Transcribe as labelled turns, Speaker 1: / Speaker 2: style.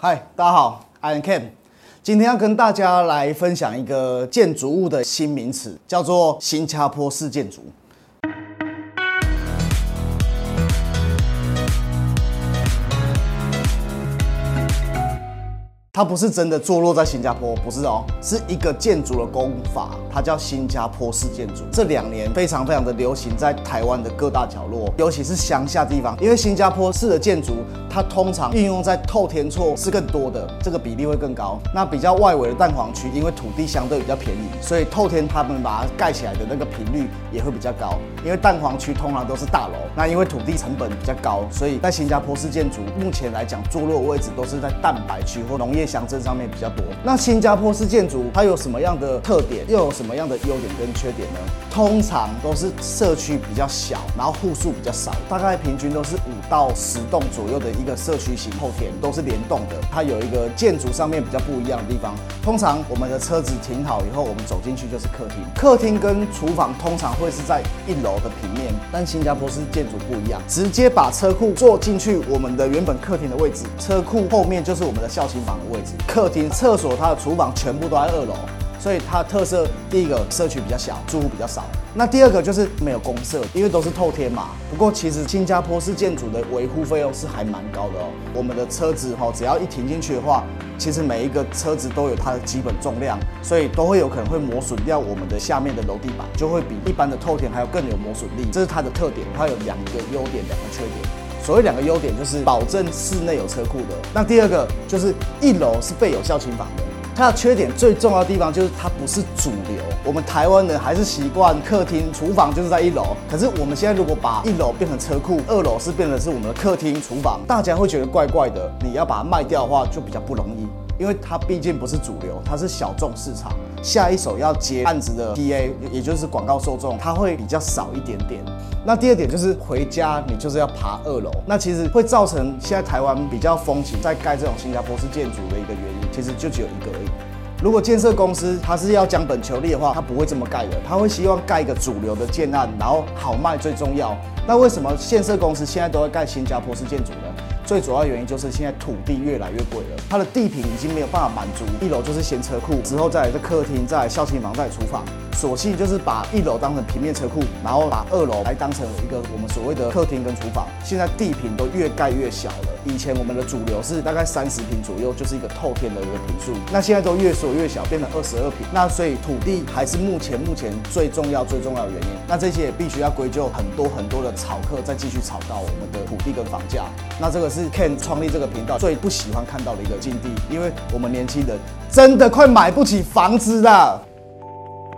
Speaker 1: 嗨，大家好，I am Ken。今天要跟大家来分享一个建筑物的新名词，叫做新加坡式建筑。它不是真的坐落在新加坡，不是哦，是一个建筑的工法，它叫新加坡式建筑。这两年非常非常的流行在台湾的各大角落，尤其是乡下地方，因为新加坡式的建筑，它通常运用在透天厝是更多的，这个比例会更高。那比较外围的蛋黄区，因为土地相对比较便宜，所以透天他们把它盖起来的那个频率也会比较高。因为蛋黄区通常都是大楼，那因为土地成本比较高，所以在新加坡式建筑目前来讲，坐落位置都是在蛋白区或农业。乡镇上面比较多。那新加坡式建筑它有什么样的特点，又有什么样的优点跟缺点呢？通常都是社区比较小，然后户数比较少，大概平均都是五到十栋左右的一个社区型后田，都是联动的。它有一个建筑上面比较不一样的地方。通常我们的车子停好以后，我们走进去就是客厅，客厅跟厨房通常会是在一楼的平面，但新加坡式建筑不一样，直接把车库坐进去我们的原本客厅的位置，车库后面就是我们的孝心房的位。客厅、厕所、它的厨房全部都在二楼，所以它的特色第一个社区比较小，住户比较少。那第二个就是没有公社，因为都是透天嘛。不过其实新加坡式建筑的维护费用是还蛮高的哦。我们的车子哈，只要一停进去的话，其实每一个车子都有它的基本重量，所以都会有可能会磨损掉我们的下面的楼地板，就会比一般的透天还要更有磨损力。这是它的特点，它有两个优点，两个缺点。所谓两个优点，就是保证室内有车库的。那第二个就是一楼是备有孝亲房的。它的缺点最重要的地方就是它不是主流。我们台湾人还是习惯客厅、厨房就是在一楼。可是我们现在如果把一楼变成车库，二楼是变成是我们的客厅、厨房，大家会觉得怪怪的。你要把它卖掉的话，就比较不容易。因为它毕竟不是主流，它是小众市场，下一手要接案子的 TA，也就是广告受众，它会比较少一点点。那第二点就是回家你就是要爬二楼，那其实会造成现在台湾比较风行在盖这种新加坡式建筑的一个原因，其实就只有一个而已。如果建设公司它是要将本求利的话，它不会这么盖的，它会希望盖一个主流的建案，然后好卖最重要。那为什么建设公司现在都会盖新加坡式建筑呢？最主要原因就是现在土地越来越贵了，它的地坪已经没有办法满足一楼就是先车库，之后再来是客厅，再来孝心房，再来厨房。索性就是把一楼当成平面车库，然后把二楼来当成一个我们所谓的客厅跟厨房。现在地坪都越盖越小了。以前我们的主流是大概三十平左右，就是一个透天的一个平数。那现在都越缩越小，变成二十二平。那所以土地还是目前目前最重要最重要的原因。那这些也必须要归咎很多很多的炒客再继续炒到我们的土地跟房价。那这个是 Ken 创立这个频道最不喜欢看到的一个境地，因为我们年轻人真的快买不起房子了。